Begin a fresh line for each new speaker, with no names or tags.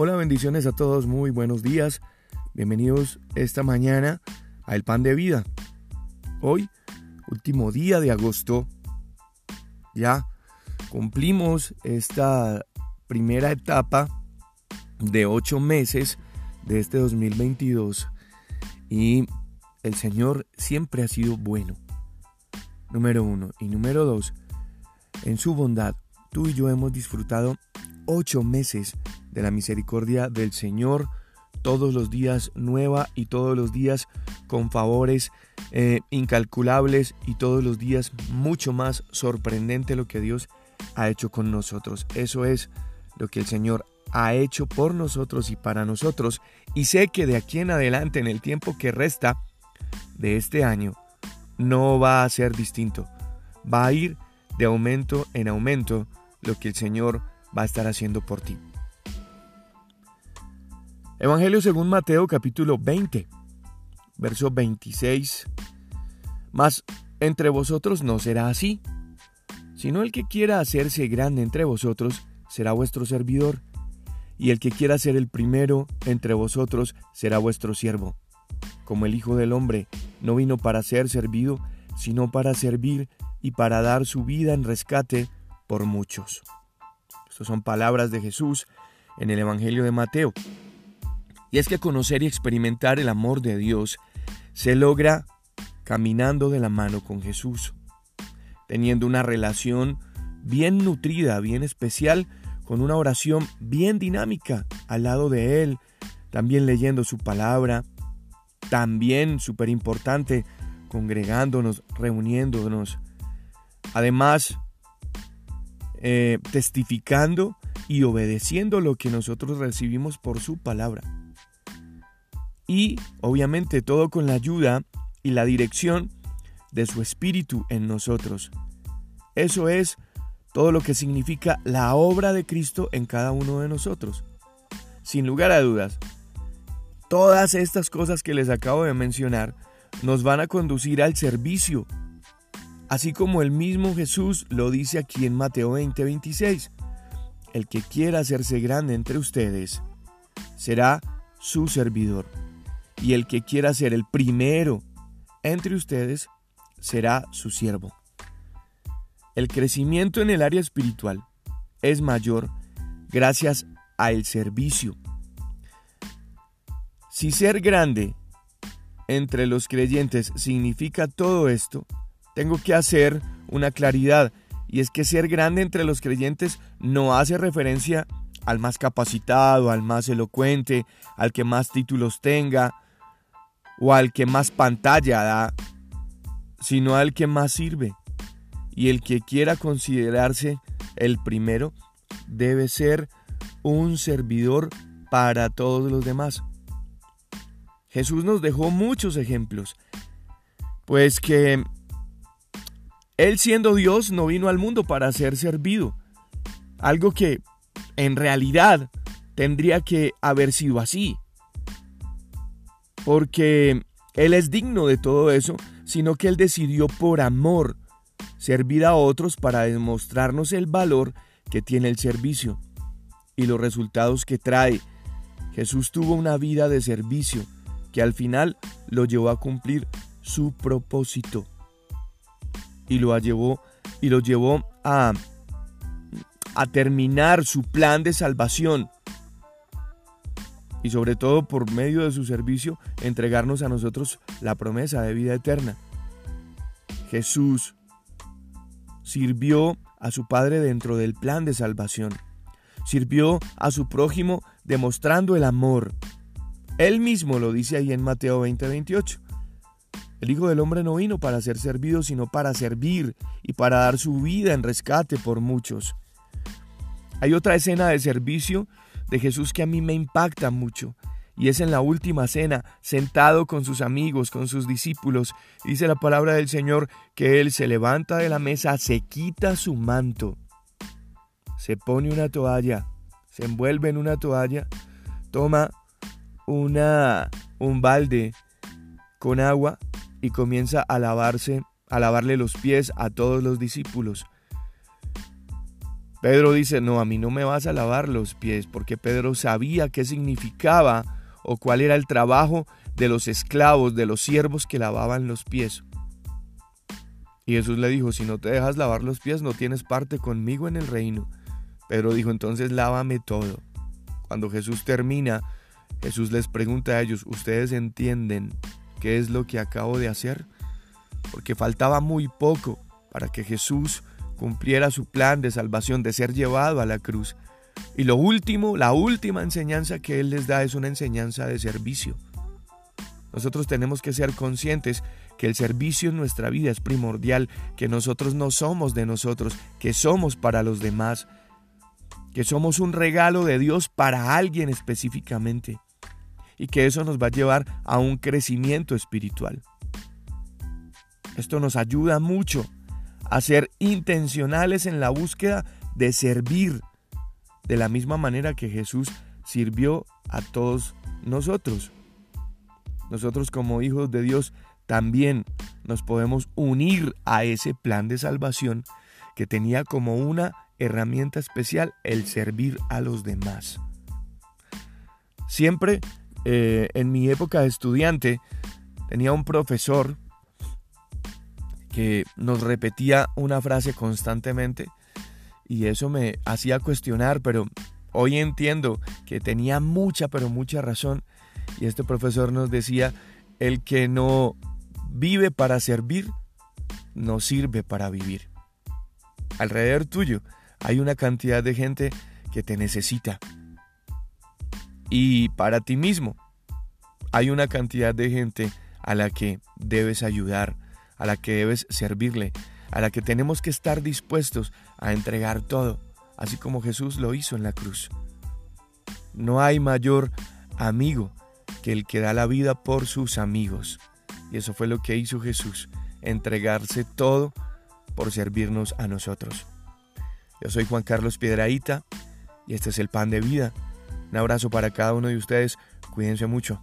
Hola, bendiciones a todos, muy buenos días. Bienvenidos esta mañana a El Pan de Vida. Hoy, último día de agosto, ya cumplimos esta primera etapa de ocho meses de este 2022 y el Señor siempre ha sido bueno. Número uno. Y número dos, en su bondad, tú y yo hemos disfrutado ocho meses de la misericordia del Señor, todos los días nueva y todos los días con favores eh, incalculables y todos los días mucho más sorprendente lo que Dios ha hecho con nosotros. Eso es lo que el Señor ha hecho por nosotros y para nosotros. Y sé que de aquí en adelante, en el tiempo que resta de este año, no va a ser distinto. Va a ir de aumento en aumento lo que el Señor va a estar haciendo por ti. Evangelio según Mateo capítulo 20, verso 26. Mas entre vosotros no será así, sino el que quiera hacerse grande entre vosotros será vuestro servidor, y el que quiera ser el primero entre vosotros será vuestro siervo. Como el Hijo del Hombre no vino para ser servido, sino para servir y para dar su vida en rescate por muchos. Estas son palabras de Jesús en el Evangelio de Mateo. Y es que conocer y experimentar el amor de Dios se logra caminando de la mano con Jesús, teniendo una relación bien nutrida, bien especial, con una oración bien dinámica al lado de Él, también leyendo su palabra, también súper importante, congregándonos, reuniéndonos, además eh, testificando y obedeciendo lo que nosotros recibimos por su palabra. Y obviamente todo con la ayuda y la dirección de su Espíritu en nosotros. Eso es todo lo que significa la obra de Cristo en cada uno de nosotros. Sin lugar a dudas, todas estas cosas que les acabo de mencionar nos van a conducir al servicio, así como el mismo Jesús lo dice aquí en Mateo 20:26. El que quiera hacerse grande entre ustedes será su servidor y el que quiera ser el primero entre ustedes será su siervo. El crecimiento en el área espiritual es mayor gracias al servicio. Si ser grande entre los creyentes significa todo esto, tengo que hacer una claridad, y es que ser grande entre los creyentes no hace referencia al más capacitado, al más elocuente, al que más títulos tenga, o al que más pantalla da, sino al que más sirve. Y el que quiera considerarse el primero debe ser un servidor para todos los demás. Jesús nos dejó muchos ejemplos, pues que Él siendo Dios no vino al mundo para ser servido, algo que en realidad tendría que haber sido así. Porque Él es digno de todo eso, sino que Él decidió por amor servir a otros para demostrarnos el valor que tiene el servicio y los resultados que trae. Jesús tuvo una vida de servicio que al final lo llevó a cumplir su propósito y lo llevó y lo llevó a a terminar su plan de salvación y sobre todo por medio de su servicio entregarnos a nosotros la promesa de vida eterna. Jesús sirvió a su Padre dentro del plan de salvación. Sirvió a su prójimo demostrando el amor. Él mismo lo dice ahí en Mateo 20:28. El Hijo del Hombre no vino para ser servido, sino para servir y para dar su vida en rescate por muchos. Hay otra escena de servicio de Jesús que a mí me impacta mucho. Y es en la última cena, sentado con sus amigos, con sus discípulos. Dice la palabra del Señor que Él se levanta de la mesa, se quita su manto, se pone una toalla, se envuelve en una toalla, toma una, un balde con agua y comienza a lavarse, a lavarle los pies a todos los discípulos. Pedro dice, no, a mí no me vas a lavar los pies, porque Pedro sabía qué significaba o cuál era el trabajo de los esclavos, de los siervos que lavaban los pies. Y Jesús le dijo, si no te dejas lavar los pies, no tienes parte conmigo en el reino. Pedro dijo, entonces lávame todo. Cuando Jesús termina, Jesús les pregunta a ellos, ¿ustedes entienden qué es lo que acabo de hacer? Porque faltaba muy poco para que Jesús cumpliera su plan de salvación, de ser llevado a la cruz. Y lo último, la última enseñanza que Él les da es una enseñanza de servicio. Nosotros tenemos que ser conscientes que el servicio en nuestra vida es primordial, que nosotros no somos de nosotros, que somos para los demás, que somos un regalo de Dios para alguien específicamente y que eso nos va a llevar a un crecimiento espiritual. Esto nos ayuda mucho a ser intencionales en la búsqueda de servir de la misma manera que Jesús sirvió a todos nosotros. Nosotros como hijos de Dios también nos podemos unir a ese plan de salvación que tenía como una herramienta especial el servir a los demás. Siempre eh, en mi época de estudiante tenía un profesor que nos repetía una frase constantemente y eso me hacía cuestionar, pero hoy entiendo que tenía mucha, pero mucha razón. Y este profesor nos decía, el que no vive para servir, no sirve para vivir. Alrededor tuyo hay una cantidad de gente que te necesita. Y para ti mismo hay una cantidad de gente a la que debes ayudar, a la que debes servirle, a la que tenemos que estar dispuestos a entregar todo, así como Jesús lo hizo en la cruz. No hay mayor amigo que el que da la vida por sus amigos. Y eso fue lo que hizo Jesús, entregarse todo por servirnos a nosotros. Yo soy Juan Carlos Piedraíta y este es el pan de vida. Un abrazo para cada uno de ustedes. Cuídense mucho.